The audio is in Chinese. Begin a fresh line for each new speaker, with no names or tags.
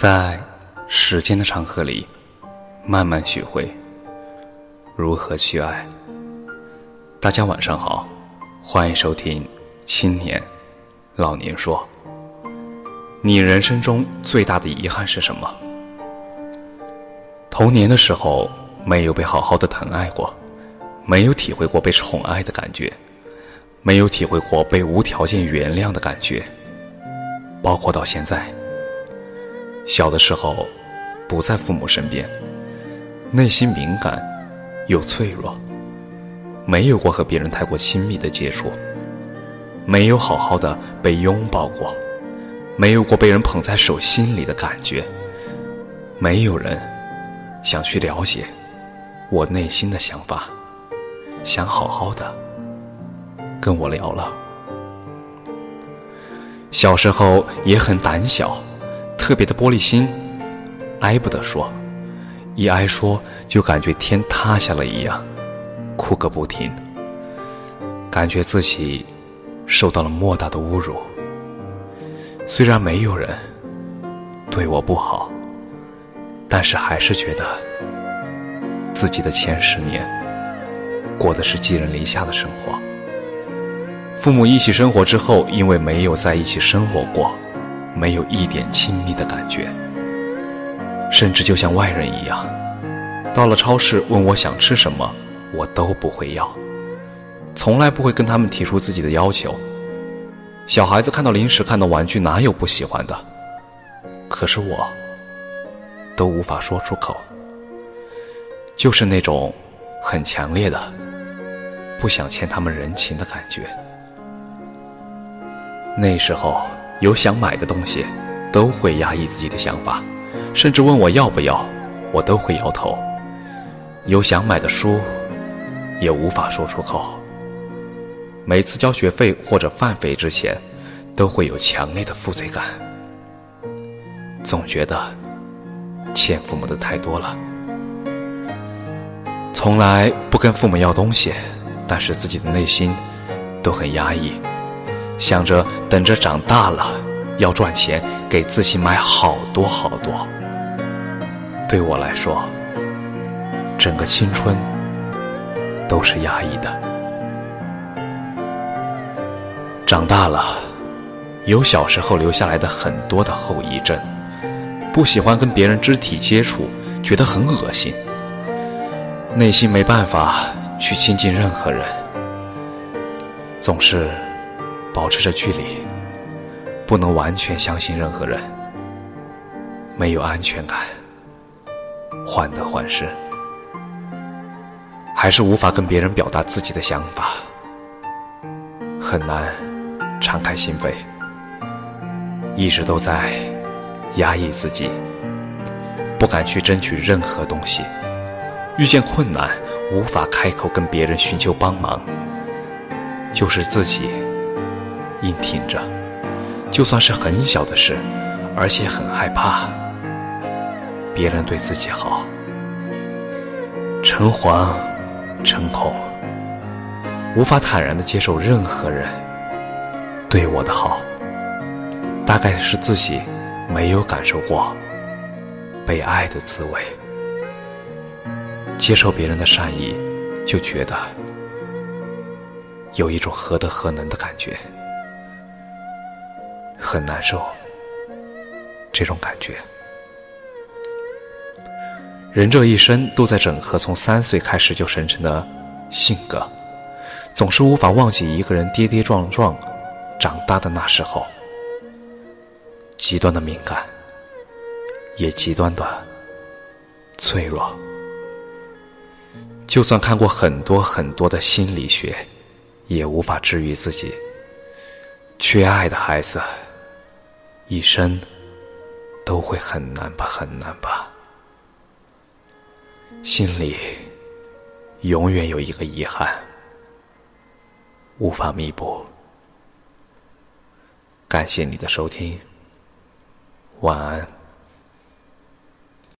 在时间的长河里，慢慢学会如何去爱。大家晚上好，欢迎收听《青年老年说》。你人生中最大的遗憾是什么？童年的时候没有被好好的疼爱过，没有体会过被宠爱的感觉，没有体会过被无条件原谅的感觉，包括到现在。小的时候，不在父母身边，内心敏感又脆弱，没有过和别人太过亲密的接触，没有好好的被拥抱过，没有过被人捧在手心里的感觉，没有人想去了解我内心的想法，想好好的跟我聊了。小时候也很胆小。特别的玻璃心，挨不得说，一挨说就感觉天塌下了一样，哭个不停，感觉自己受到了莫大的侮辱。虽然没有人对我不好，但是还是觉得自己的前十年过的是寄人篱下的生活。父母一起生活之后，因为没有在一起生活过。没有一点亲密的感觉，甚至就像外人一样。到了超市问我想吃什么，我都不会要，从来不会跟他们提出自己的要求。小孩子看到零食、看到玩具，哪有不喜欢的？可是我都无法说出口，就是那种很强烈的不想欠他们人情的感觉。那时候。有想买的东西，都会压抑自己的想法，甚至问我要不要，我都会摇头。有想买的书，也无法说出口。每次交学费或者饭费之前，都会有强烈的负罪感，总觉得欠父母的太多了。从来不跟父母要东西，但是自己的内心都很压抑。想着等着长大了要赚钱给自己买好多好多。对我来说，整个青春都是压抑的。长大了，有小时候留下来的很多的后遗症，不喜欢跟别人肢体接触，觉得很恶心，内心没办法去亲近任何人，总是。保持着距离，不能完全相信任何人，没有安全感，患得患失，还是无法跟别人表达自己的想法，很难敞开心扉，一直都在压抑自己，不敢去争取任何东西，遇见困难无法开口跟别人寻求帮忙，就是自己。硬挺着，就算是很小的事，而且很害怕别人对自己好，诚惶诚恐，无法坦然的接受任何人对我的好。大概是自己没有感受过被爱的滋味，接受别人的善意，就觉得有一种何德何能的感觉。很难受，这种感觉。人这一生都在整合从三岁开始就生成的性格，总是无法忘记一个人跌跌撞撞长大的那时候，极端的敏感，也极端的脆弱。就算看过很多很多的心理学，也无法治愈自己。缺爱的孩子。一生都会很难吧，很难吧，心里永远有一个遗憾，无法弥补。感谢你的收听，晚安。